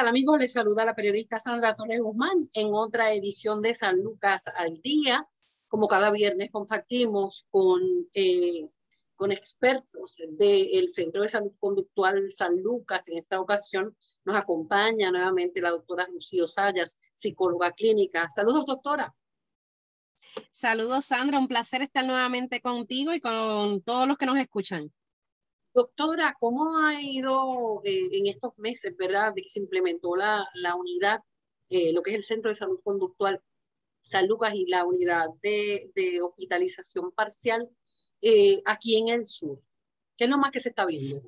Tal amigos? Les saluda la periodista Sandra Torres Guzmán en otra edición de San Lucas al Día. Como cada viernes compartimos con, eh, con expertos del Centro de Salud Conductual San Lucas. En esta ocasión nos acompaña nuevamente la doctora Lucía Sayas, psicóloga clínica. Saludos, doctora. Saludos, Sandra. Un placer estar nuevamente contigo y con todos los que nos escuchan. Doctora, ¿cómo ha ido eh, en estos meses, verdad, de que se implementó la, la unidad, eh, lo que es el Centro de Salud Conductual San Lucas y la unidad de, de hospitalización parcial eh, aquí en el sur? ¿Qué es lo más que se está viendo?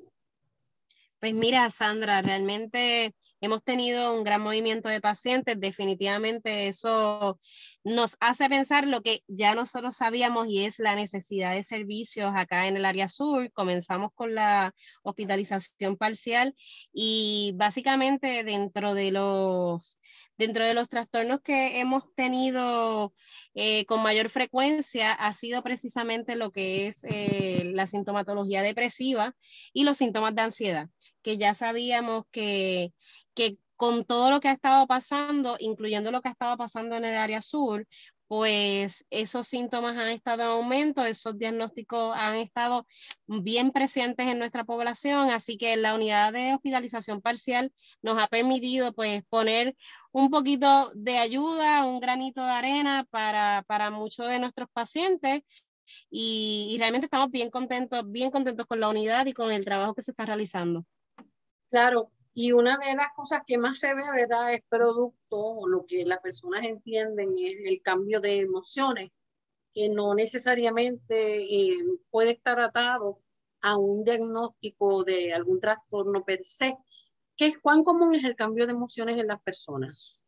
Pues mira, Sandra, realmente hemos tenido un gran movimiento de pacientes. Definitivamente eso nos hace pensar lo que ya nosotros sabíamos y es la necesidad de servicios acá en el área sur. Comenzamos con la hospitalización parcial y básicamente dentro de los dentro de los trastornos que hemos tenido eh, con mayor frecuencia ha sido precisamente lo que es eh, la sintomatología depresiva y los síntomas de ansiedad que ya sabíamos que, que con todo lo que ha estado pasando, incluyendo lo que ha estado pasando en el área sur, pues esos síntomas han estado en aumento, esos diagnósticos han estado bien presentes en nuestra población, así que la unidad de hospitalización parcial nos ha permitido pues poner un poquito de ayuda, un granito de arena para, para muchos de nuestros pacientes y, y realmente estamos bien contentos, bien contentos con la unidad y con el trabajo que se está realizando. Claro, y una de las cosas que más se ve, ¿verdad? Es producto, o lo que las personas entienden es el cambio de emociones, que no necesariamente eh, puede estar atado a un diagnóstico de algún trastorno per se. ¿Qué cuán común es el cambio de emociones en las personas?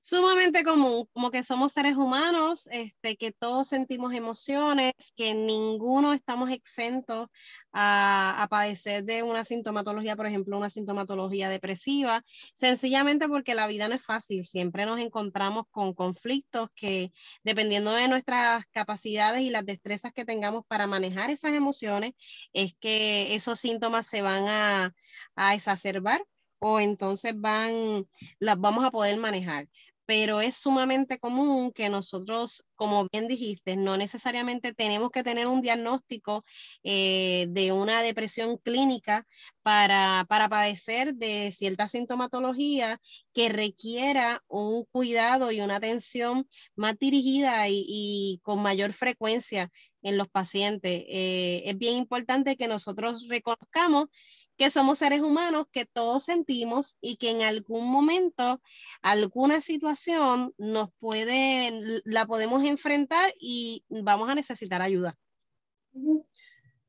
Sumamente común, como que somos seres humanos, este, que todos sentimos emociones, que ninguno estamos exentos a, a, padecer de una sintomatología, por ejemplo, una sintomatología depresiva, sencillamente porque la vida no es fácil, siempre nos encontramos con conflictos que dependiendo de nuestras capacidades y las destrezas que tengamos para manejar esas emociones, es que esos síntomas se van a, a exacerbar o entonces van, las vamos a poder manejar pero es sumamente común que nosotros, como bien dijiste, no necesariamente tenemos que tener un diagnóstico eh, de una depresión clínica para, para padecer de cierta sintomatología que requiera un cuidado y una atención más dirigida y, con mayor frecuencia en los pacientes. Eh, es bien importante que nosotros reconozcamos que somos seres humanos, que todos sentimos y que en algún momento, alguna situación nos puede, la podemos enfrentar y vamos a necesitar ayuda.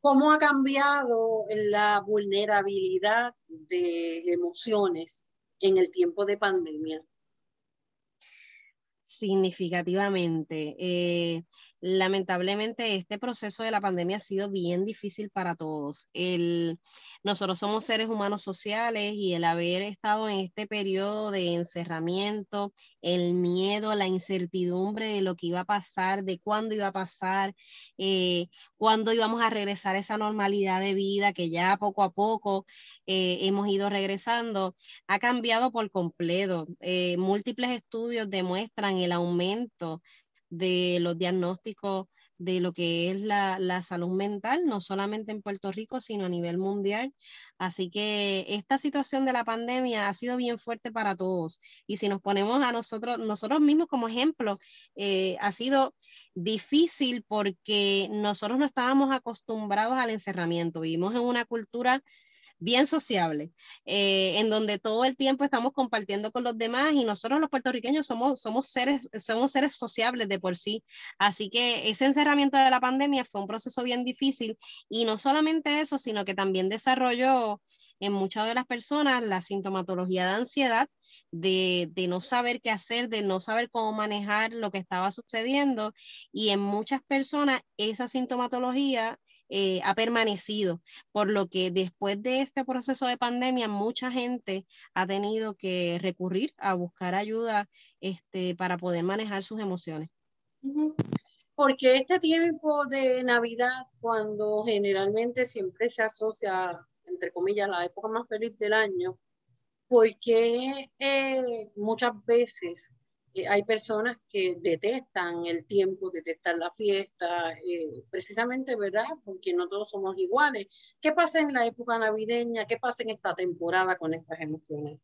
¿Cómo ha cambiado la vulnerabilidad de emociones en el tiempo de pandemia? Significativamente. Eh, lamentablemente este proceso de la pandemia ha sido bien difícil para todos. El, nosotros somos seres humanos sociales y el haber estado en este periodo de encerramiento, el miedo, la incertidumbre de lo que iba a pasar, de cuándo iba a pasar, eh, cuándo íbamos a regresar a esa normalidad de vida que ya poco a poco eh, hemos ido regresando, ha cambiado por completo. Eh, múltiples estudios demuestran el aumento de los diagnósticos de lo que es la, la, salud mental, no solamente en Puerto Rico, sino a nivel mundial. Así que esta situación de la pandemia ha sido bien fuerte para todos. Y si nos ponemos a nosotros, nosotros mismos como ejemplo, eh, ha sido difícil porque nosotros no estábamos acostumbrados al encerramiento. Vivimos en una cultura bien sociable, eh, en donde todo el tiempo estamos compartiendo con los demás y nosotros los puertorriqueños somos, somos, seres, somos seres sociables de por sí. Así que ese encerramiento de la pandemia fue un proceso bien difícil y no solamente eso, sino que también desarrolló en muchas de las personas la sintomatología de ansiedad, de, de, no saber qué hacer, de no saber cómo manejar lo que estaba sucediendo y en muchas personas esa sintomatología eh, ha permanecido, por lo que después de este proceso de pandemia, mucha gente ha tenido que recurrir a buscar ayuda este, para poder manejar sus emociones. Porque este tiempo de Navidad, cuando generalmente siempre se asocia, entre comillas, la época más feliz del año, porque eh, muchas veces eh, hay personas que detestan el tiempo, detestan la fiesta, eh, precisamente, ¿verdad? Porque no todos somos iguales. ¿Qué pasa en la época navideña? ¿Qué pasa en esta temporada con estas emociones?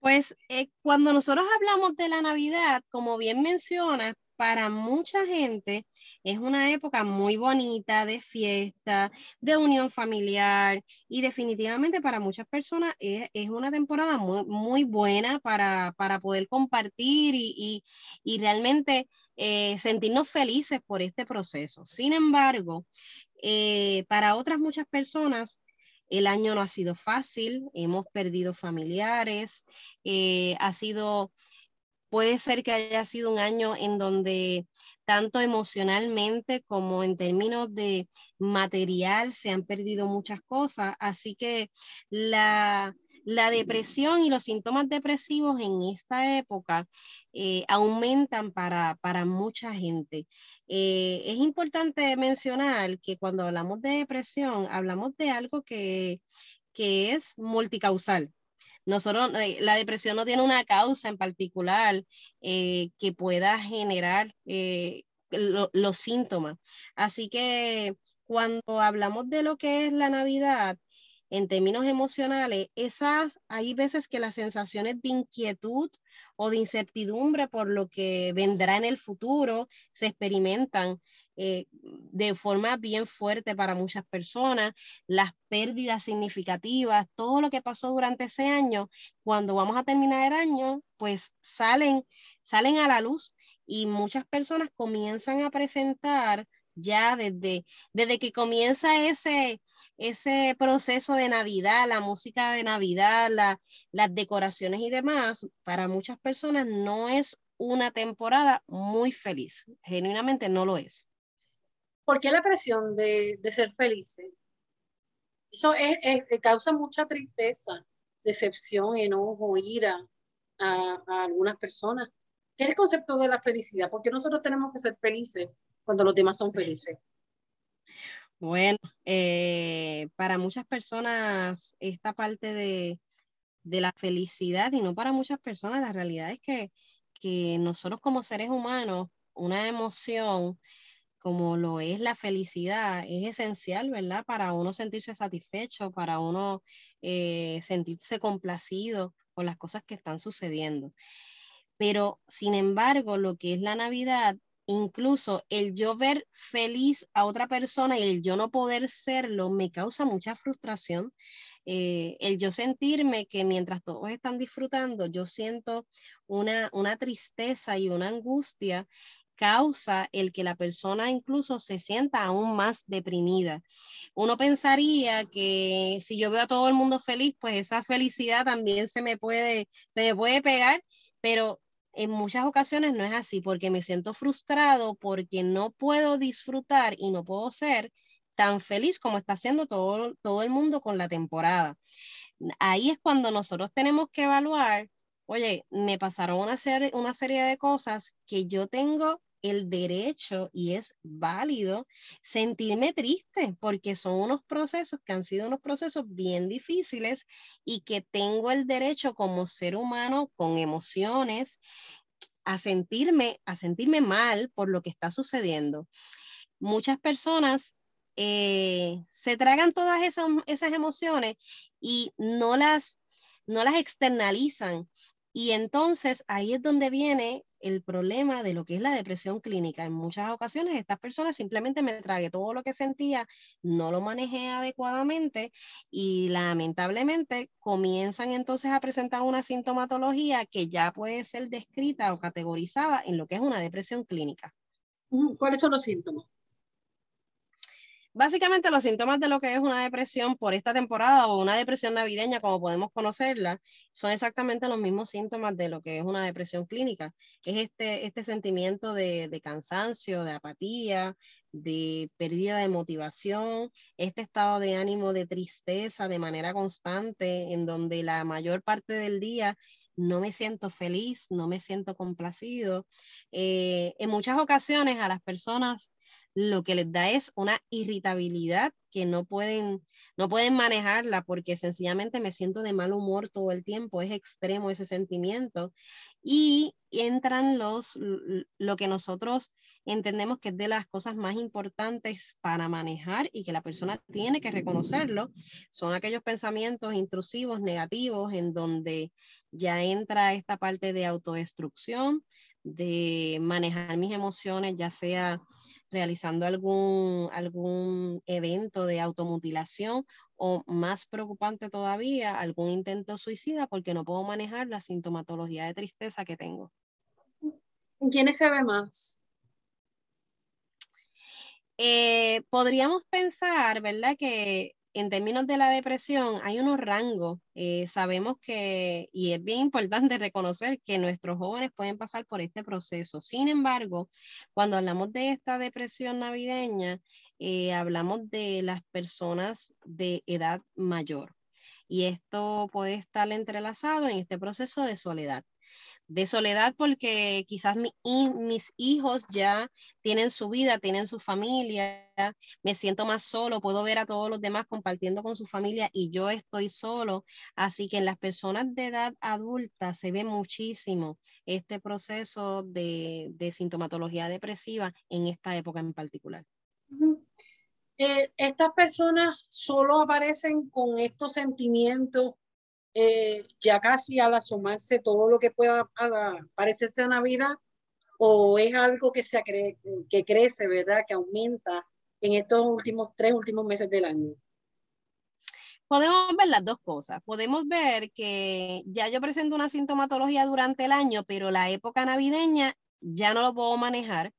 Pues eh, cuando nosotros hablamos de la Navidad, como bien mencionas, para mucha gente es una época muy bonita de fiesta, de unión familiar y definitivamente para muchas personas es, una temporada muy, muy buena para, poder compartir y, realmente eh, sentirnos felices por este proceso. Sin embargo, eh, para otras muchas personas el año no ha sido fácil, hemos perdido familiares, eh, ha sido Puede ser que haya sido un año en donde tanto emocionalmente como en términos de material se han perdido muchas cosas. Así que la, depresión y los síntomas depresivos en esta época eh, aumentan para, mucha gente. Eh, es importante mencionar que cuando hablamos de depresión, hablamos de algo que, que es multicausal. Nosotros, eh, la depresión no tiene una causa en particular eh, que pueda generar eh, los síntomas. Así que cuando hablamos de lo que es la Navidad, en términos emocionales, esas, hay veces que las sensaciones de inquietud o de incertidumbre por lo que vendrá en el futuro se experimentan. Eh, de forma bien fuerte para muchas personas, las pérdidas significativas, todo lo que pasó durante ese año, cuando vamos a terminar el año, pues salen, salen a la luz y muchas personas comienzan a presentar ya desde, desde que comienza ese, ese proceso de Navidad, la música de Navidad, las decoraciones y demás, para muchas personas no es una temporada muy feliz, genuinamente no lo es. ¿Por qué la presión de, ser felices? Eso causa mucha tristeza, decepción, enojo, ira a, algunas personas. ¿Qué es el concepto de la felicidad? ¿Por qué nosotros tenemos que ser felices cuando los demás son felices? Bueno, eh, para muchas personas esta parte de, la felicidad y no para muchas personas, la realidad es que, que nosotros como seres humanos, una emoción como lo es la felicidad, es esencial, ¿verdad? Para uno sentirse satisfecho, para uno eh, sentirse complacido con las cosas que están sucediendo. Pero, sin embargo, lo que es la Navidad, incluso el yo ver feliz a otra persona y el yo no poder serlo, me causa mucha frustración. Eh, el yo sentirme que mientras todos están disfrutando, yo siento una, una tristeza y una angustia causa el que la persona incluso se sienta aún más deprimida. Uno pensaría que si yo veo a todo el mundo feliz, pues esa felicidad también se me puede, se me puede pegar, pero en muchas ocasiones no es así, porque me siento frustrado, porque no puedo disfrutar y no puedo ser tan feliz como está haciendo todo, todo el mundo con la temporada. Ahí es cuando nosotros tenemos que evaluar oye, me pasaron una, serie, una serie de cosas que yo tengo el derecho y es válido sentirme triste porque son unos procesos que han sido unos procesos bien difíciles y que tengo el derecho como ser humano con emociones a sentirme, a sentirme mal por lo que está sucediendo. Muchas personas eh, se tragan todas esas, esas emociones y no las, no las externalizan y entonces ahí es donde viene el problema de lo que es la depresión clínica. En muchas ocasiones estas personas simplemente me tragué todo lo que sentía, no lo manejé adecuadamente y lamentablemente comienzan entonces a presentar una sintomatología que ya puede ser descrita o categorizada en lo que es una depresión clínica. ¿Cuáles son los síntomas? Básicamente los síntomas de lo que es una depresión por esta temporada o una depresión navideña, como podemos conocerla, son exactamente los mismos síntomas de lo que es una depresión clínica. Es este, este sentimiento de, de cansancio, de apatía, de pérdida de motivación, este estado de ánimo de tristeza de manera constante, en donde la mayor parte del día no me siento feliz, no me siento complacido. Eh, en muchas ocasiones a las personas lo que les da es una irritabilidad que no pueden, no pueden manejarla porque sencillamente me siento de mal humor todo el tiempo, es extremo ese sentimiento. Y entran los, lo que nosotros entendemos que es de las cosas más importantes para manejar y que la persona tiene que reconocerlo, son aquellos pensamientos intrusivos, negativos, en donde ya entra esta parte de autodestrucción, de manejar mis emociones, ya sea realizando algún, algún evento de automutilación o más preocupante todavía, algún intento suicida porque no puedo manejar la sintomatología de tristeza que tengo. ¿En quiénes se ve más? Eh, podríamos pensar, ¿verdad? Que en términos de la depresión, hay unos rangos. Eh, sabemos que, y es bien importante reconocer que nuestros jóvenes pueden pasar por este proceso. Sin embargo, cuando hablamos de esta depresión navideña, eh, hablamos de las personas de edad mayor. Y esto puede estar entrelazado en este proceso de soledad de soledad porque quizás mis hijos ya tienen su vida, tienen su familia, me siento más solo, puedo ver a todos los demás compartiendo con su familia y yo estoy solo. Así que en las personas de edad adulta se ve muchísimo este proceso de, sintomatología depresiva en esta época en particular. Eh, estas personas solo aparecen con estos sentimientos eh, ya casi al asomarse todo lo que pueda parecerse a Navidad, o es algo que, se que crece, ¿verdad? Que aumenta en estos últimos tres últimos meses del año. Podemos ver las dos cosas. Podemos ver que ya yo presento una sintomatología durante el año, pero la época navideña ya no lo puedo manejar.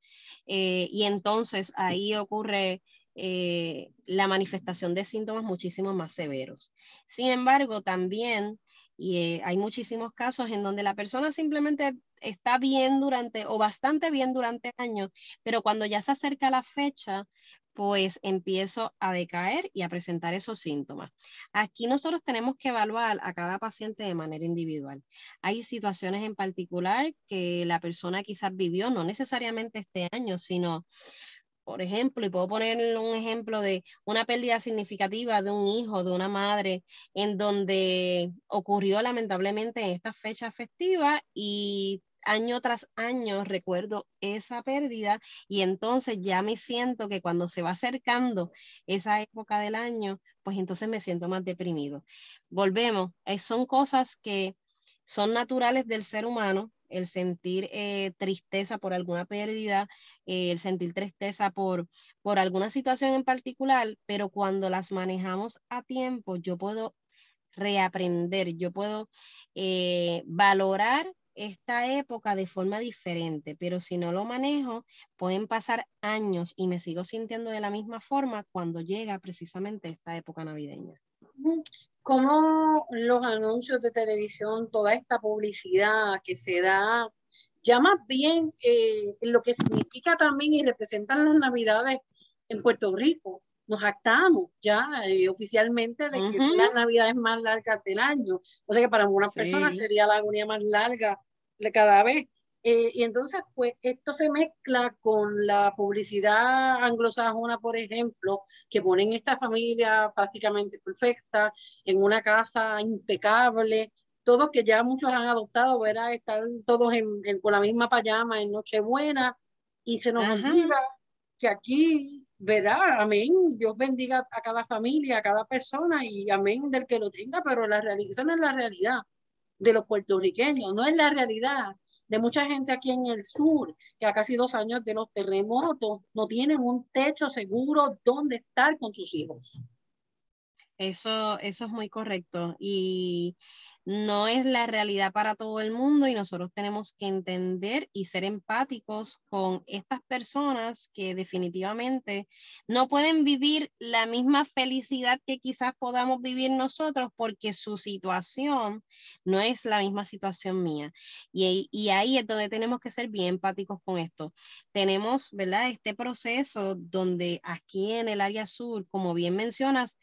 Eh, y entonces ahí ocurre eh, la manifestación de síntomas muchísimo más severos. Sin embargo, también y, eh, hay muchísimos casos en donde la persona simplemente está bien durante o bastante bien durante el año, pero cuando ya se acerca la fecha, pues empiezo a decaer y a presentar esos síntomas. Aquí nosotros tenemos que evaluar a cada paciente de manera individual. Hay situaciones en particular que la persona quizás vivió, no necesariamente este año, sino por ejemplo, y puedo poner un ejemplo de una pérdida significativa de un hijo, de una madre, en donde ocurrió lamentablemente en esta fecha festiva y año tras año recuerdo esa pérdida y entonces ya me siento que cuando se va acercando esa época del año, pues entonces me siento más deprimido. Volvemos, eh, son cosas que son naturales del ser humano, el sentir eh, tristeza por alguna pérdida, eh, el sentir tristeza por, por alguna situación en particular, pero cuando las manejamos a tiempo, yo puedo reaprender, yo puedo eh, valorar esta época de forma diferente, pero si no lo manejo, pueden pasar años y me sigo sintiendo de la misma forma cuando llega precisamente esta época navideña cómo los anuncios de televisión, toda esta publicidad que se da, ya más bien eh, lo que significa también y representan las navidades en Puerto Rico. Nos actamos ya eh, oficialmente de que son las navidades más largas del año. O sea que para algunas personas sería la agonía más larga de cada vez. Eh, y entonces, pues, esto se mezcla con la publicidad anglosajona, por ejemplo, que ponen esta familia prácticamente perfecta, en una casa impecable, todos que ya muchos han adoptado, verá, estar todos en, con la misma payama en Nochebuena, y se nos olvida que aquí, ¿verdad? Amén, Dios bendiga a cada familia, a cada persona, y amén del que lo tenga, pero la realidad, no es la realidad de los puertorriqueños, no es la realidad de mucha gente aquí en el sur, que a casi dos años de los terremotos no tienen un techo seguro donde estar con sus hijos. Eso, eso es muy correcto. Y no es la realidad para todo el mundo y nosotros tenemos que entender y ser empáticos con estas personas que definitivamente no pueden vivir la misma felicidad que quizás podamos vivir nosotros porque su situación no es la misma situación mía. Y, ahí es donde tenemos que ser bien empáticos con esto. Tenemos, ¿verdad? Este proceso donde aquí en el área sur, como bien mencionas,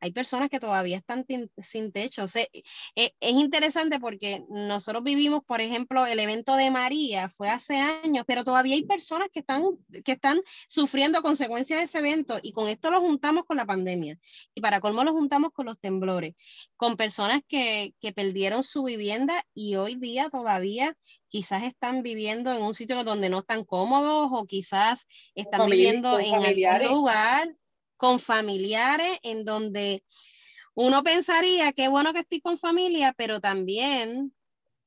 hay personas que todavía están sin techo. E, es interesante porque nosotros vivimos, por ejemplo, el evento de María fue hace años, pero todavía hay personas que están, que están sufriendo consecuencias de ese evento y con esto lo juntamos con la pandemia. Y para colmo lo juntamos con los temblores, con personas que, que perdieron su vivienda y hoy día todavía quizás están viviendo en un sitio donde no están cómodos o quizás están viviendo en algún lugar con familiares en donde uno pensaría que bueno que estoy con familia, pero también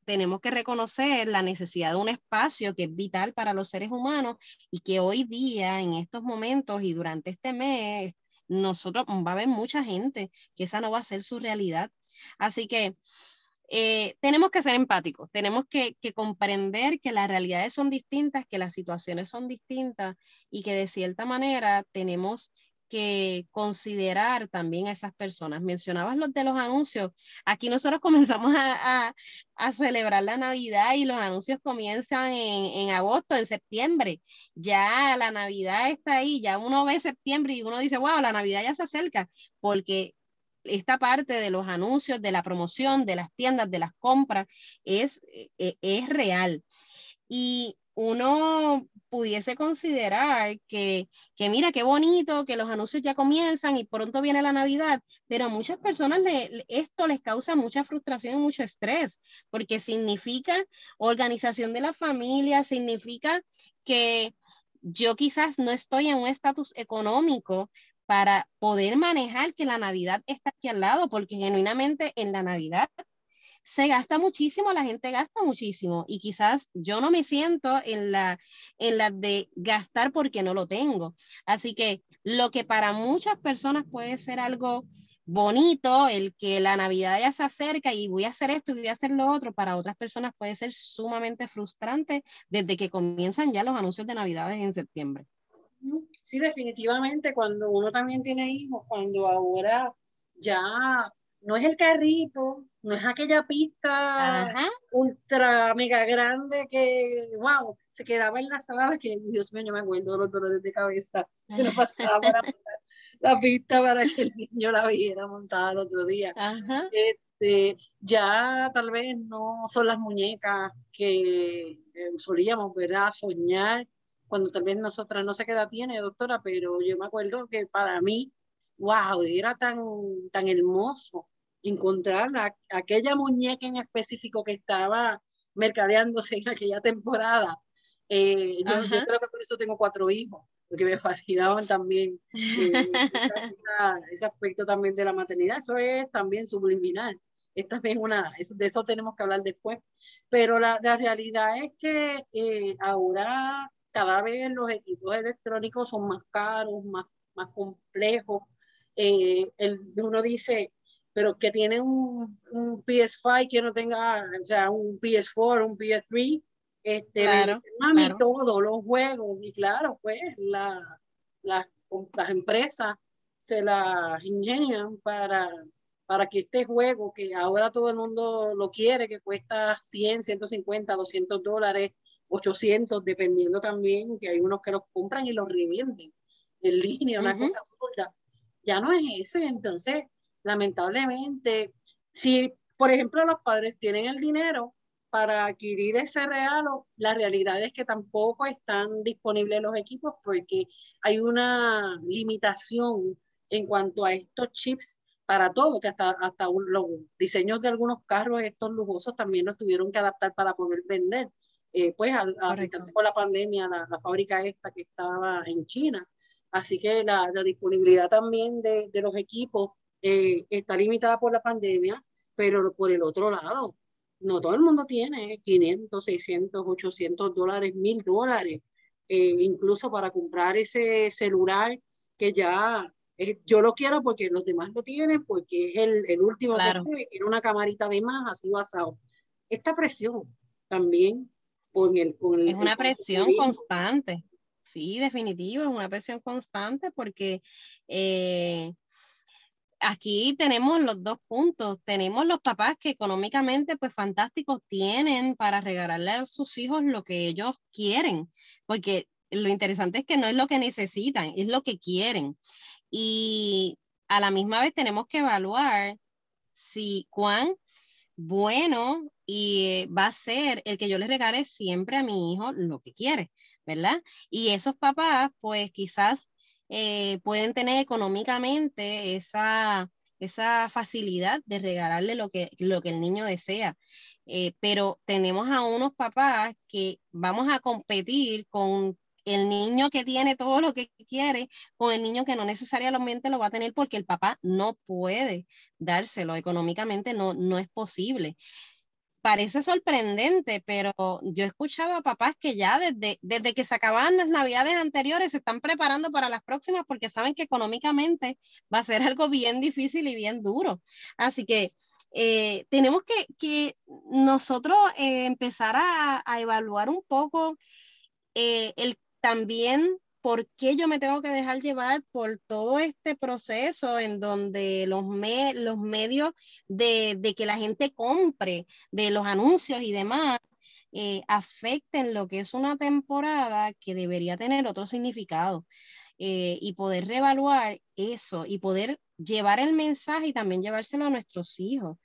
tenemos que reconocer la necesidad de un espacio que es vital para los seres humanos y que hoy día, en estos momentos y durante este mes, nosotros va a haber mucha gente que esa no va a ser su realidad. Así que eh, tenemos que ser empáticos, tenemos que, que, comprender que las realidades son distintas, que las situaciones son distintas y que de cierta manera tenemos que considerar también a esas personas. Mencionabas los de los anuncios. Aquí nosotros comenzamos a, celebrar la Navidad y los anuncios comienzan en, en, agosto, en septiembre. Ya la Navidad está ahí, ya uno ve septiembre y uno dice, wow, la Navidad ya se acerca, porque esta parte de los anuncios, de la promoción, de las tiendas, de las compras, es, es, es real. Y uno pudiese considerar que, que, mira, qué bonito, que los anuncios ya comienzan y pronto viene la Navidad, pero a muchas personas le, esto les causa mucha frustración y mucho estrés, porque significa organización de la familia, significa que yo quizás no estoy en un estatus económico para poder manejar que la Navidad está aquí al lado, porque genuinamente en la Navidad se gasta muchísimo, la gente gasta muchísimo y quizás yo no me siento en la, en la de gastar porque no lo tengo. Así que lo que para muchas personas puede ser algo bonito, el que la Navidad ya se acerca y voy a hacer esto y voy a hacer lo otro, para otras personas puede ser sumamente frustrante desde que comienzan ya los anuncios de Navidades en septiembre. Sí, definitivamente, cuando uno también tiene hijos, cuando ahora ya no es el carrito, no es aquella pista ultra mega grande que, wow, se quedaba en la sala, que Dios mío, yo me acuerdo de los dolores de cabeza que nos pasaba para la pista para que el niño la viera montada el otro día. Este, ya tal vez no son las muñecas que eh, solíamos ver a soñar cuando también nosotras, no sé qué edad tiene, doctora, pero yo me acuerdo que para mí wow, era tan, tan hermoso encontrar aquella muñeca en específico que estaba mercadeándose en aquella temporada. Eh, yo, creo que por eso tengo cuatro hijos, porque me fascinaban también eh, ese aspecto también de la maternidad. Eso es también subliminal. Es también una, de eso tenemos que hablar después. Pero la, la realidad es que eh, ahora cada vez los equipos electrónicos son más caros, más, más complejos, el, uno dice, pero que tiene un, un, PS5 que no tenga, o sea, un PS4, un PS3, este, claro, mami, todos los juegos, y claro, pues la, las empresas se las ingenian para, para que este juego, que ahora todo el mundo lo quiere, que cuesta 100, 150, 200 dólares, 800, dependiendo también, que hay unos que los compran y los revenden en línea, una cosa absurda ya no es eso. Entonces, lamentablemente, si, por ejemplo, los padres tienen el dinero para adquirir ese regalo, la realidad es que tampoco están disponibles los equipos porque hay una limitación en cuanto a estos chips para todo, que hasta, hasta los diseños de algunos carros, estos lujosos, también los tuvieron que adaptar para poder vender. Eh, pues al, con la pandemia, la, la, fábrica esta que estaba en China, Así que la, disponibilidad también de, los equipos eh, está limitada por la pandemia, pero por el otro lado, no todo el mundo tiene 500, 600, 800 dólares, 1000 dólares, eh, incluso para comprar ese celular que ya yo lo quiero porque los demás lo tienen, porque es el, el último claro. que tiene una camarita de más, así basado. Esta presión también con el... Con es una presión constante, sí, definitivo, es una presión constante porque eh, aquí tenemos los dos puntos. Tenemos los papás que económicamente, pues fantásticos, tienen para regalarle a sus hijos lo que ellos quieren, porque lo interesante es que no es lo que necesitan, es lo que quieren. Y a la misma vez tenemos que evaluar si cuán bueno y va a ser el que yo le regale siempre a mi hijo lo que quiere, ¿verdad? Y esos papás, pues quizás eh, pueden tener económicamente esa, esa facilidad de regalarle lo que, lo que el niño desea. Eh, pero tenemos a unos papás que vamos a competir con el niño que tiene todo lo que quiere con el niño que no necesariamente lo va a tener porque el papá no puede dárselo económicamente, no, no es posible parece sorprendente, pero yo he escuchado a papás que ya desde, desde que se acababan las navidades anteriores se están preparando para las próximas porque saben que económicamente va a ser algo bien difícil y bien duro. Así que eh, tenemos que, que nosotros eh, empezar a, a, evaluar un poco eh, el también ¿por qué yo me tengo que dejar llevar por todo este proceso en donde los, los medios de, que la gente compre, de los anuncios y demás, eh, afecten lo que es una temporada que debería tener otro significado? Eh, y poder reevaluar eso y poder llevar el mensaje y también llevárselo a nuestros hijos,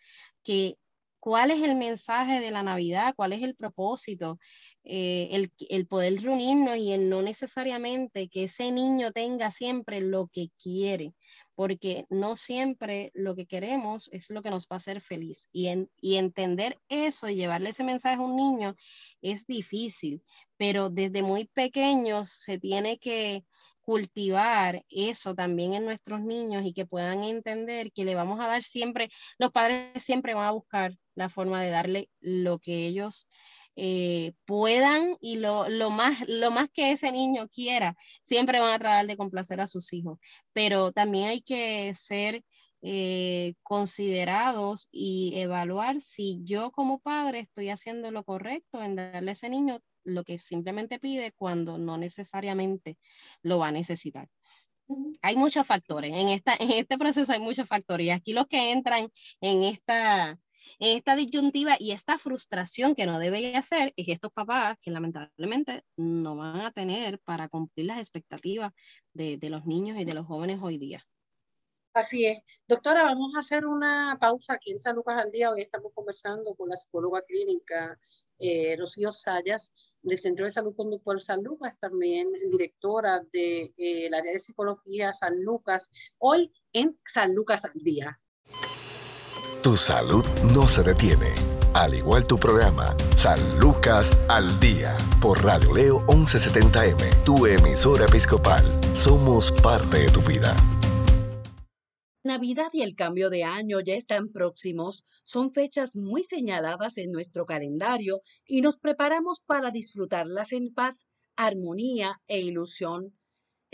que cuál es el mensaje de la Navidad, cuál es el propósito, eh, el, el, poder reunirnos y el no necesariamente que ese niño tenga siempre lo que quiere, porque no siempre lo que queremos es lo que nos va a hacer feliz. Y, en, y entender eso y llevarle ese mensaje a un niño es difícil, pero desde muy pequeños se tiene que cultivar eso también en nuestros niños y que puedan entender que le vamos a dar siempre, los padres siempre van a buscar la forma de darle lo que ellos eh, puedan y lo, lo, más, lo más que ese niño quiera, siempre van a tratar de complacer a sus hijos, pero también hay que ser eh, considerados y evaluar si yo como padre estoy haciendo lo correcto en darle a ese niño lo que simplemente pide cuando no necesariamente lo va a necesitar. Hay muchos factores, en, esta, en este proceso hay muchos factores y aquí los que entran en esta, esta disyuntiva y esta frustración que no debe hacer es estos papás que lamentablemente no van a tener para cumplir las expectativas de, de los niños y de los jóvenes hoy día. Así es. Doctora, vamos a hacer una pausa aquí en San Lucas al Día. Hoy estamos conversando con la psicóloga clínica eh, Rocío Sayas del Centro de Salud Conductual San Lucas, también directora del de, eh, área de psicología San Lucas, hoy en San Lucas al Día. Tu salud no se detiene. Al igual tu programa, San Lucas al Día, por Radio Leo 1170M, tu emisora episcopal. Somos parte de tu vida. Navidad y el cambio de año ya están próximos, son fechas muy señaladas en nuestro calendario y nos preparamos para disfrutarlas en paz, armonía e ilusión.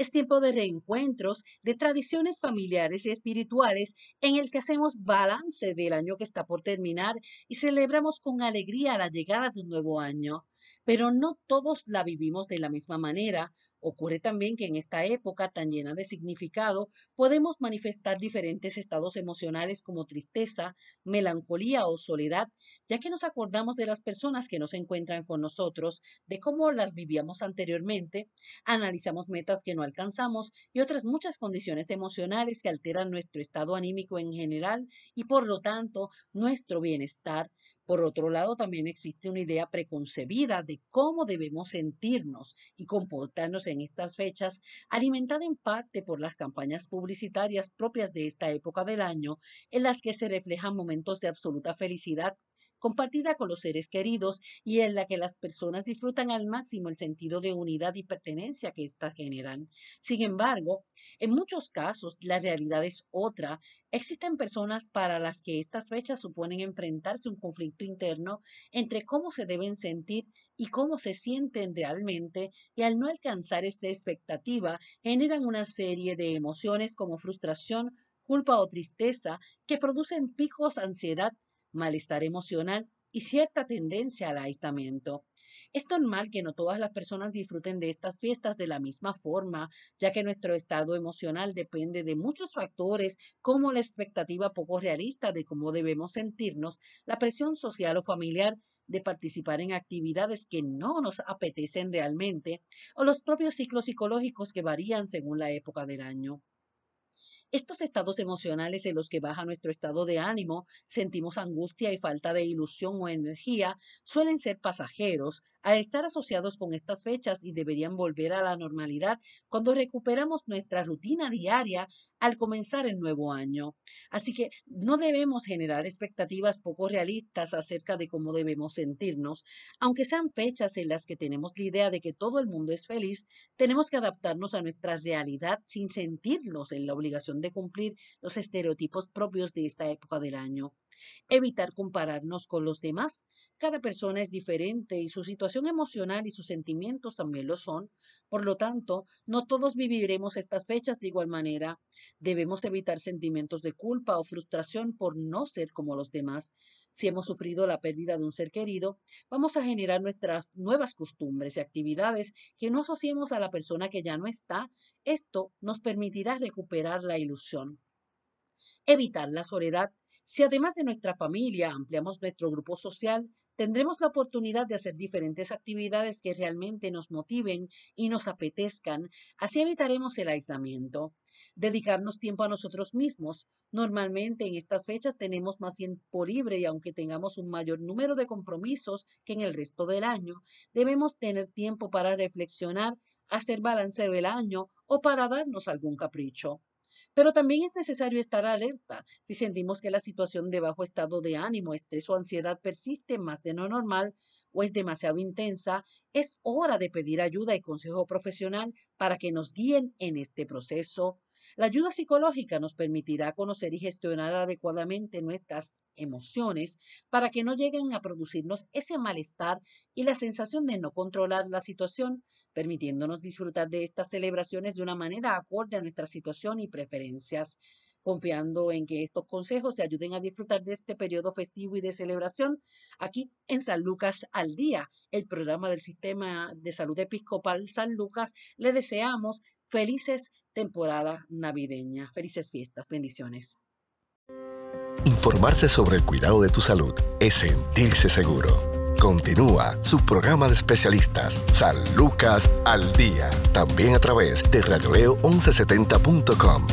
Es tiempo de reencuentros, de tradiciones familiares y espirituales en el que hacemos balance del año que está por terminar y celebramos con alegría la llegada de un nuevo año pero no todos la vivimos de la misma manera. Ocurre también que en esta época tan llena de significado podemos manifestar diferentes estados emocionales como tristeza, melancolía o soledad, ya que nos acordamos de las personas que no se encuentran con nosotros, de cómo las vivíamos anteriormente, analizamos metas que no alcanzamos y otras muchas condiciones emocionales que alteran nuestro estado anímico en general y por lo tanto nuestro bienestar. Por otro lado, también existe una idea preconcebida de cómo debemos sentirnos y comportarnos en estas fechas, alimentada en parte por las campañas publicitarias propias de esta época del año, en las que se reflejan momentos de absoluta felicidad compartida con los seres queridos y en la que las personas disfrutan al máximo el sentido de unidad y pertenencia que éstas generan. Sin embargo, en muchos casos la realidad es otra. Existen personas para las que estas fechas suponen enfrentarse a un conflicto interno entre cómo se deben sentir y cómo se sienten realmente y al no alcanzar esta expectativa generan una serie de emociones como frustración, culpa o tristeza que producen picos, ansiedad, malestar emocional y cierta tendencia al aislamiento. Es normal que no todas las personas disfruten de estas fiestas de la misma forma, ya que nuestro estado emocional depende de muchos factores como la expectativa poco realista de cómo debemos sentirnos, la presión social o familiar de participar en actividades que no nos apetecen realmente, o los propios ciclos psicológicos que varían según la época del año. Estos estados emocionales en los que baja nuestro estado de ánimo, sentimos angustia y falta de ilusión o energía, suelen ser pasajeros al estar asociados con estas fechas y deberían volver a la normalidad cuando recuperamos nuestra rutina diaria al comenzar el nuevo año. Así que no debemos generar expectativas poco realistas acerca de cómo debemos sentirnos. Aunque sean fechas en las que tenemos la idea de que todo el mundo es feliz, tenemos que adaptarnos a nuestra realidad sin sentirnos en la obligación de cumplir los estereotipos propios de esta época del año. Evitar compararnos con los demás. Cada persona es diferente y su situación emocional y sus sentimientos también lo son. Por lo tanto, no todos viviremos estas fechas de igual manera. Debemos evitar sentimientos de culpa o frustración por no ser como los demás. Si hemos sufrido la pérdida de un ser querido, vamos a generar nuestras nuevas costumbres y actividades que no asociemos a la persona que ya no está. Esto nos permitirá recuperar la ilusión. Evitar la soledad si además de nuestra familia ampliamos nuestro grupo social, tendremos la oportunidad de hacer diferentes actividades que realmente nos motiven y nos apetezcan. Así evitaremos el aislamiento. Dedicarnos tiempo a nosotros mismos. Normalmente en estas fechas tenemos más tiempo libre y aunque tengamos un mayor número de compromisos que en el resto del año, debemos tener tiempo para reflexionar, hacer balance del año o para darnos algún capricho. Pero también es necesario estar alerta si sentimos que la situación de bajo estado de ánimo, estrés o ansiedad persiste más de lo normal o es demasiado intensa, es hora de pedir ayuda y consejo profesional para que nos guíen en este proceso. La ayuda psicológica nos permitirá conocer y gestionar adecuadamente nuestras emociones para que no lleguen a producirnos ese malestar y la sensación de no controlar la situación, permitiéndonos disfrutar de estas celebraciones de una manera acorde a nuestra situación y preferencias confiando en que estos consejos te ayuden a disfrutar de este periodo festivo y de celebración aquí en San Lucas al Día, el programa del Sistema de Salud Episcopal San Lucas. Le deseamos felices temporada navideña, felices fiestas, bendiciones. Informarse sobre el cuidado de tu salud es sentirse seguro. Continúa su programa de especialistas, San Lucas al Día, también a través de radioleo1170.com.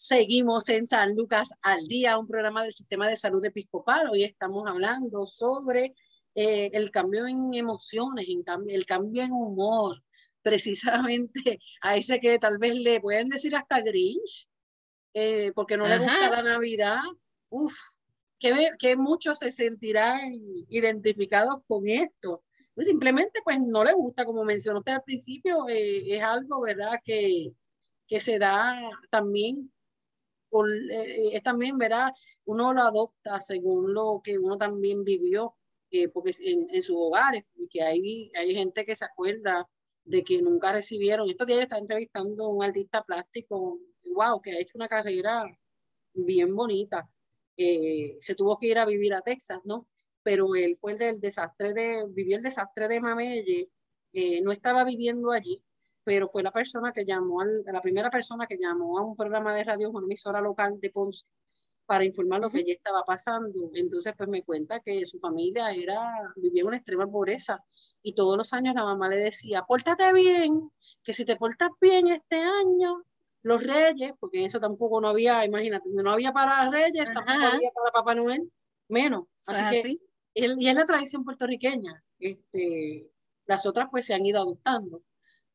Seguimos en San Lucas al día, un programa del Sistema de Salud Episcopal. Hoy estamos hablando sobre eh, el cambio en emociones, en el cambio en humor, precisamente a ese que tal vez le pueden decir hasta Grinch, eh, porque no le gusta la Navidad. Uf, que, que muchos se sentirán identificados con esto. Pues simplemente pues no le gusta, como mencionó usted al principio, eh, es algo, ¿verdad? Que, que se da también, por, eh, es también, ¿verdad? Uno lo adopta según lo que uno también vivió, eh, porque en, en sus hogares, que hay, hay gente que se acuerda de que nunca recibieron. Estos días está entrevistando a un artista plástico, wow, que ha hecho una carrera bien bonita. se tuvo que ir a vivir a Texas, ¿no? pero él fue el del desastre de, vivió el desastre de Mamelle, eh, no estaba viviendo allí, pero fue la persona que llamó, al, la primera persona que llamó a un programa de radio, una emisora local de Ponce, para informar lo que allí estaba pasando. Entonces, pues me cuenta que su familia era, vivía en una extrema pobreza y todos los años la mamá le decía, pórtate bien, que si te portas bien este año, los reyes, porque eso tampoco no había, imagínate, no había para reyes, tampoco había para Papá Noel, menos. Así que y es la tradición puertorriqueña. Este, las otras pues se han ido adoptando.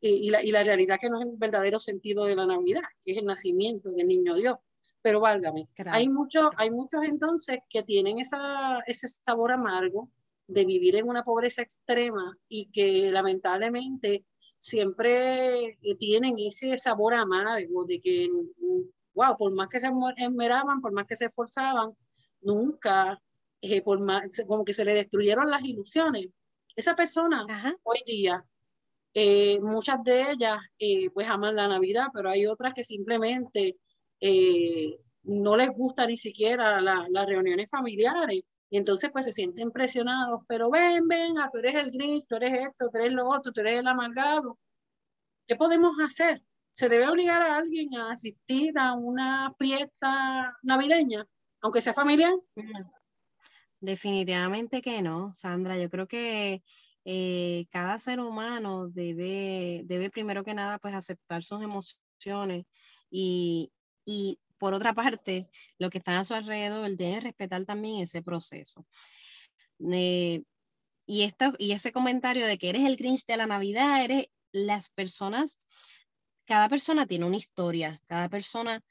Y, la, y la realidad que no es el verdadero sentido de la Navidad, que es el nacimiento del niño Dios. Pero válgame, hay, muchos hay muchos entonces que tienen esa, ese sabor amargo de vivir en una pobreza extrema y que lamentablemente siempre tienen ese sabor amargo de que, wow, por más que se esmeraban, por más que se esforzaban, nunca, eh, por más, como que se le destruyeron las ilusiones. Esa persona hoy día, eh, muchas de ellas eh, pues aman la Navidad, pero hay otras que simplemente no les gusta ni siquiera las reuniones familiares. Y entonces pues se sienten presionados, pero ven, ven, ah, tú eres el gris, tú eres esto, tú eres lo otro, tú eres el amargado. ¿Qué podemos hacer? ¿Se debe obligar a alguien a asistir a una fiesta navideña, aunque sea familiar? Definitivamente que no, Sandra. Yo creo que eh, cada ser humano debe, debe primero que nada pues aceptar sus emociones y, y por otra parte, lo que está a su alrededor debe respetar también ese proceso. Eh, y, esto, y ese comentario de que eres el Grinch de la Navidad, eres las personas, cada persona tiene una historia, cada persona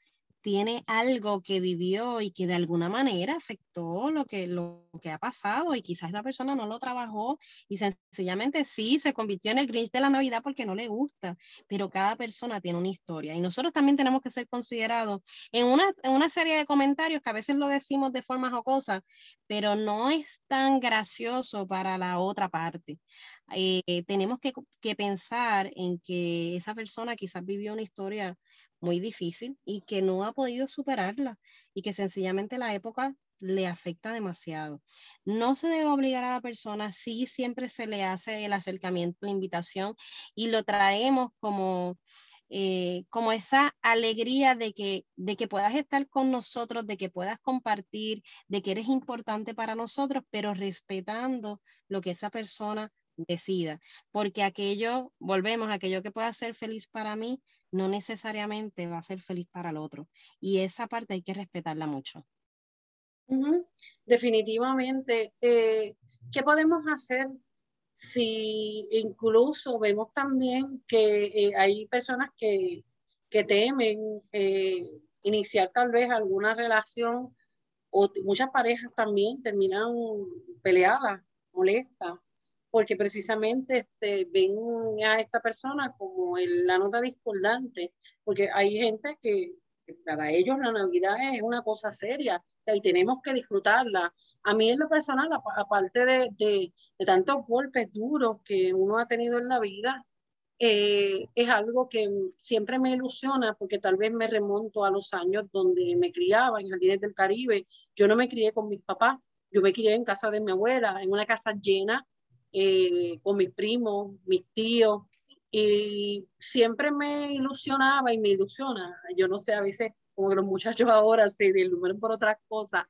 tiene algo que vivió y que de alguna manera afectó lo que, lo que ha pasado y quizás esa persona no lo trabajó y sencillamente sí se convirtió en el Grinch de la Navidad porque no le gusta, pero cada persona tiene una historia y nosotros también tenemos que ser considerados en una, en una serie de comentarios que a veces lo decimos de forma jocosa, pero no es tan gracioso para la otra parte. Eh, tenemos que pensar en que esa persona quizás vivió una historia muy difícil y que no ha podido superarla y que sencillamente la época le afecta demasiado. No se debe obligar a la persona, sí siempre se le hace el acercamiento, la invitación y lo traemos como, eh, como esa alegría de que, de que puedas estar con nosotros, de que puedas compartir, de que eres importante para nosotros, pero respetando lo que esa persona decida, porque aquello, volvemos, aquello que pueda ser feliz para mí, no necesariamente va a ser feliz para el otro. Y esa parte hay que respetarla mucho. Definitivamente. Eh, ¿Qué podemos hacer si incluso vemos también que eh, hay personas que, que temen eh, iniciar tal vez alguna relación o muchas parejas también terminan peleadas, molestas, porque precisamente este, ven a esta persona como el, la nota discordante, porque hay gente que, para ellos la Navidad es una cosa seria y tenemos que disfrutarla. A mí en lo personal, aparte de, de, tantos golpes duros que uno ha tenido en la vida, eh, es algo que siempre me ilusiona porque tal vez me remonto a los años donde me criaba en Jardines del Caribe. Yo no me crié con mis papás, yo me crié en casa de mi abuela, en una casa llena eh, con mis primos, mis tíos, y siempre me ilusionaba y me ilusiona. Yo no sé, a veces como que los muchachos ahora se iluminan por otras cosas,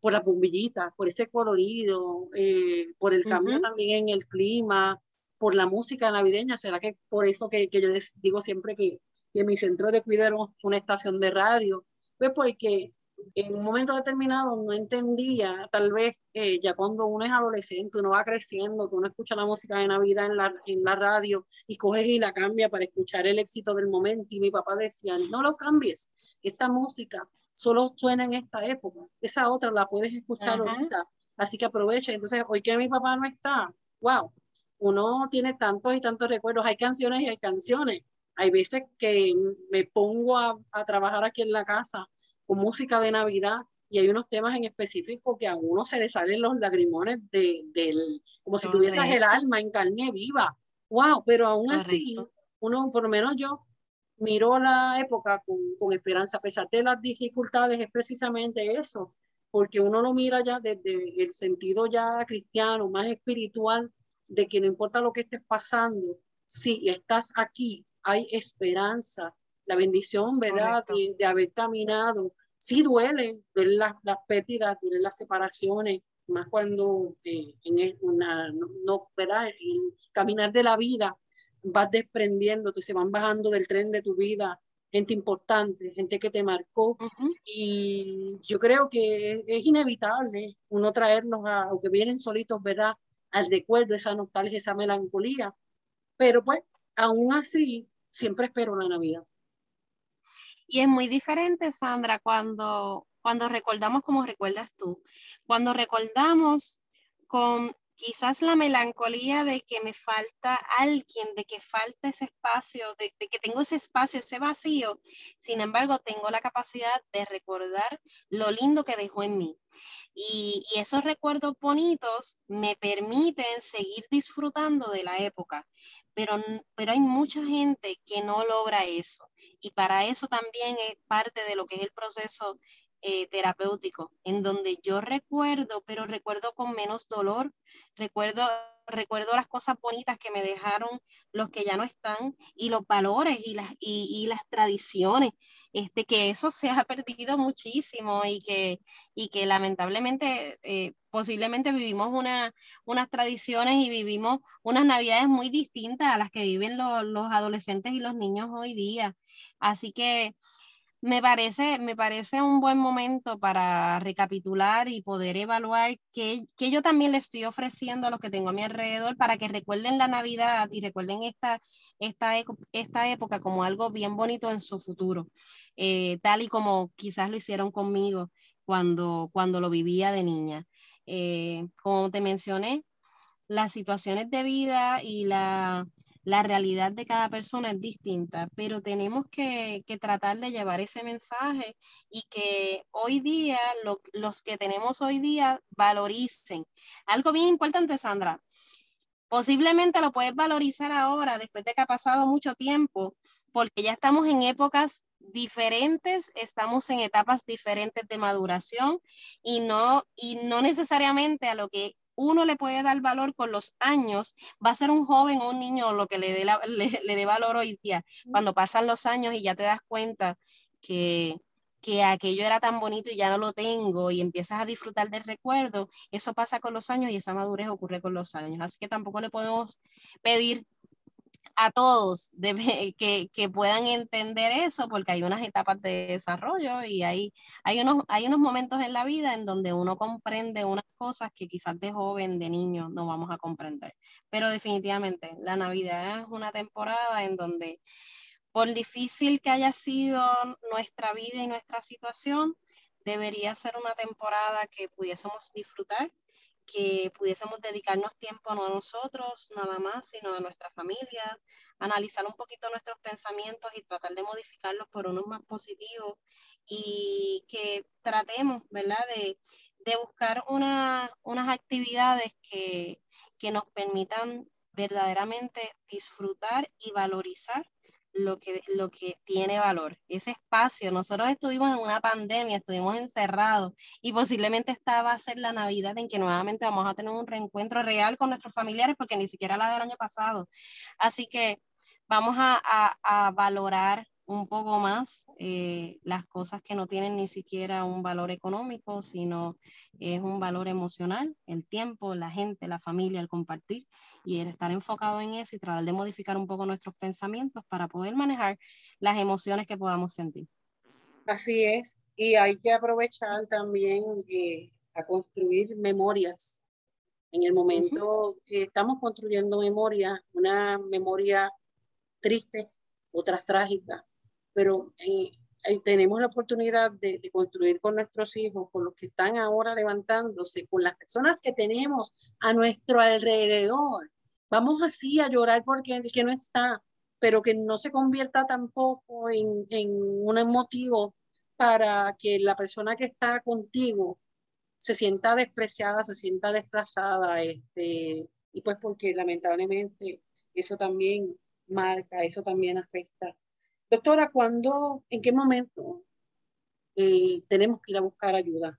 por las bombillitas, por ese colorido, eh, por el cambio también en el clima, por la música navideña. ¿Será que por eso que, que yo digo siempre que, que mi centro de cuidado es una estación de radio? Pues porque en un momento determinado no entendía, tal vez eh, ya cuando uno es adolescente, uno va creciendo, que uno escucha la música de Navidad en la, en la radio y coges y la cambia para escuchar el éxito del momento. Y mi papá decía, no lo cambies, esta música solo suena en esta época, esa otra la puedes escuchar ahorita, así que aprovecha. Entonces, hoy que mi papá no está, wow, uno tiene tantos y tantos recuerdos, hay canciones y hay canciones. Hay veces que me pongo a, a trabajar aquí en la casa con música de Navidad y hay unos temas en específico que a uno se le salen los lagrimones de, del, como si tuvieses el alma en carne viva. ¡Wow! Pero aún así, uno, por lo menos yo, miro la época con, con, esperanza, a pesar de las dificultades, es precisamente eso, porque uno lo mira ya desde el sentido ya cristiano, más espiritual, de que no importa lo que estés pasando, si estás aquí, hay esperanza, la bendición, ¿verdad? De, de, haber caminado sí duele ver las, las pérdidas, duele las separaciones, más cuando eh, en una, no, ¿verdad? En caminar de la vida vas desprendiéndote, se van bajando del tren de tu vida gente importante, gente que te marcó. Y yo creo que es inevitable uno traerlos, a, aunque vienen solitos, ¿verdad? Al recuerdo, esa nostalgia, esa melancolía. Pero pues, aún así, siempre espero la Navidad. Y es muy diferente, Sandra, cuando, cuando recordamos como recuerdas tú. Cuando recordamos con quizás la melancolía de que me falta alguien, de que falta ese espacio, de, que tengo ese espacio, ese vacío. Sin embargo, tengo la capacidad de recordar lo lindo que dejó en mí. Y, y, esos recuerdos bonitos me permiten seguir disfrutando de la época. Pero, pero hay mucha gente que no logra eso. Y para eso también es parte de lo que es el proceso eh, terapéutico, en donde yo recuerdo, pero recuerdo con menos dolor, recuerdo, recuerdo las cosas bonitas que me dejaron los que ya no están y los valores y las, y, las tradiciones, este, que eso se ha perdido muchísimo y que, y que lamentablemente eh, posiblemente vivimos una, unas tradiciones y vivimos unas navidades muy distintas a las que viven los adolescentes y los niños hoy día. Así que me parece, me parece un buen momento para recapitular y poder evaluar qué, yo también le estoy ofreciendo a los que tengo a mi alrededor para que recuerden la Navidad y recuerden esta, esta, esta época como algo bien bonito en su futuro, eh, tal y como quizás lo hicieron conmigo cuando, cuando lo vivía de niña. Eh, como te mencioné, las situaciones de vida y la la realidad de cada persona es distinta, pero tenemos que, tratar de llevar ese mensaje y que hoy día, los que tenemos hoy día, valoricen. Algo bien importante, Sandra, posiblemente lo puedes valorizar ahora, después de que ha pasado mucho tiempo, porque ya estamos en épocas diferentes, estamos en etapas diferentes de maduración y no, y no necesariamente a lo que uno le puede dar valor con los años, va a ser un joven o un niño lo que le dé, le, dé valor hoy día. Cuando pasan los años y ya te das cuenta que, que aquello era tan bonito y ya no lo tengo y empiezas a disfrutar del recuerdo, eso pasa con los años y esa madurez ocurre con los años. Así que tampoco le podemos pedir a todos que, que, puedan entender eso, porque hay unas etapas de desarrollo y hay, hay, unos, hay unos momentos en la vida en donde uno comprende unas cosas que quizás de joven, de niño, no vamos a comprender. Pero definitivamente, la Navidad es una temporada en donde, por difícil que haya sido nuestra vida y nuestra situación, debería ser una temporada que pudiésemos disfrutar que pudiésemos dedicarnos tiempo no a nosotros nada más, sino a nuestra familia, analizar un poquito nuestros pensamientos y tratar de modificarlos por unos más positivos y que tratemos, ¿verdad?, de, buscar unas actividades que, que nos permitan verdaderamente disfrutar y valorizar lo que, lo que tiene valor, ese espacio. Nosotros estuvimos en una pandemia, estuvimos encerrados y posiblemente esta va a ser la Navidad en que nuevamente vamos a tener un reencuentro real con nuestros familiares porque ni siquiera la del año pasado. Así que vamos a, a valorar un poco más eh, las cosas que no tienen ni siquiera un valor económico, sino es un valor emocional, el tiempo, la gente, la familia, el compartir y el estar enfocado en eso y tratar de modificar un poco nuestros pensamientos para poder manejar las emociones que podamos sentir. Así es, y hay que aprovechar también eh, a construir memorias. En el momento que estamos construyendo memoria, una memoria triste, otras trágicas, pero eh, tenemos la oportunidad de, construir con nuestros hijos, con los que están ahora levantándose, con las personas que tenemos a nuestro alrededor. Vamos así a llorar porque el que no está, pero que no se convierta tampoco en, en un motivo para que la persona que está contigo se sienta despreciada, se sienta desplazada, este, y pues porque lamentablemente eso también marca, eso también afecta Doctora, ¿cuándo, en qué momento eh, tenemos que ir a buscar ayuda?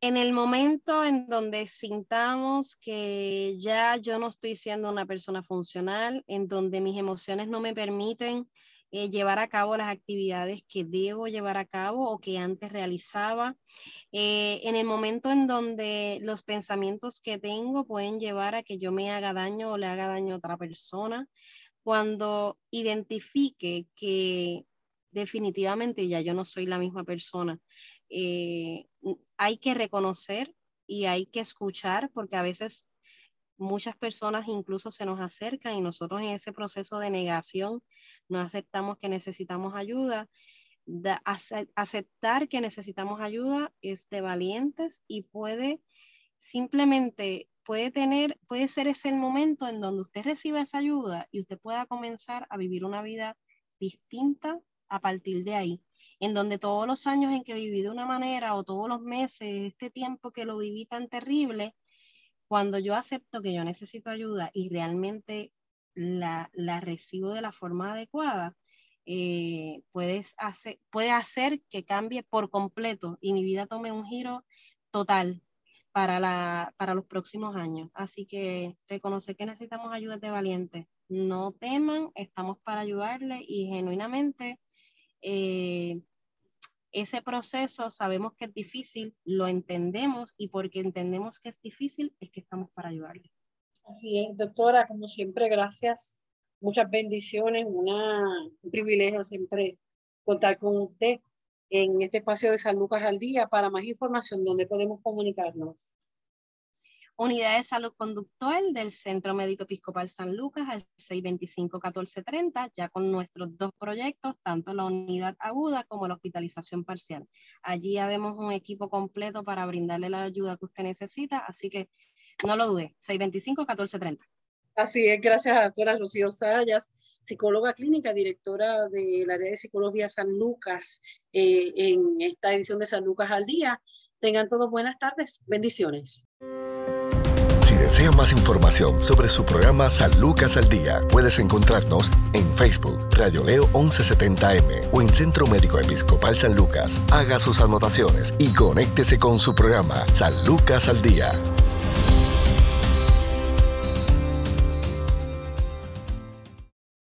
En el momento en donde sintamos que ya yo no estoy siendo una persona funcional, en donde mis emociones no me permiten eh, llevar a cabo las actividades que debo llevar a cabo o que antes realizaba, eh, en el momento en donde los pensamientos que tengo pueden llevar a que yo me haga daño o le haga daño a otra persona, cuando identifique que definitivamente ya yo no soy la misma persona, eh, hay que reconocer y hay que escuchar porque a veces muchas personas incluso se nos acercan y nosotros en ese proceso de negación no aceptamos que necesitamos ayuda. aceptar que necesitamos ayuda es de valientes y puede simplemente puede tener, puede ser ese el momento en donde usted reciba esa ayuda y usted pueda comenzar a vivir una vida distinta a partir de ahí, en donde todos los años en que viví de una manera o todos los meses, este tiempo que lo viví tan terrible, cuando yo acepto que yo necesito ayuda y realmente la, recibo de la forma adecuada, eh, hacer, puede hacer que cambie por completo y mi vida tome un giro total para, la, para los próximos años. Así que reconocer que necesitamos ayuda de valientes. No teman, estamos para ayudarles y genuinamente eh, ese proceso sabemos que es difícil, lo entendemos y porque entendemos que es difícil es que estamos para ayudarle. Así es, doctora, como siempre, gracias. Muchas bendiciones, una, un privilegio siempre contar con usted en este espacio de San Lucas al Día. Para más información, ¿dónde podemos comunicarnos? Unidad de Salud Conductual del Centro Médico Episcopal San Lucas al 625-1430, ya con nuestros dos proyectos, tanto la unidad aguda como la hospitalización parcial. Allí ya vemos un equipo completo para brindarle la ayuda que usted necesita, así que no lo dude, 625-1430. Así es, gracias a la doctora Rocío Sayas, psicóloga clínica, directora del área de psicología San Lucas, eh, en esta edición de San Lucas al Día. Tengan todos buenas tardes, bendiciones desea más información sobre su programa San Lucas al Día, puedes encontrarnos en Facebook, Radio Leo 1170M o en Centro Médico Episcopal San Lucas. Haga sus anotaciones y conéctese con su programa San Lucas al Día.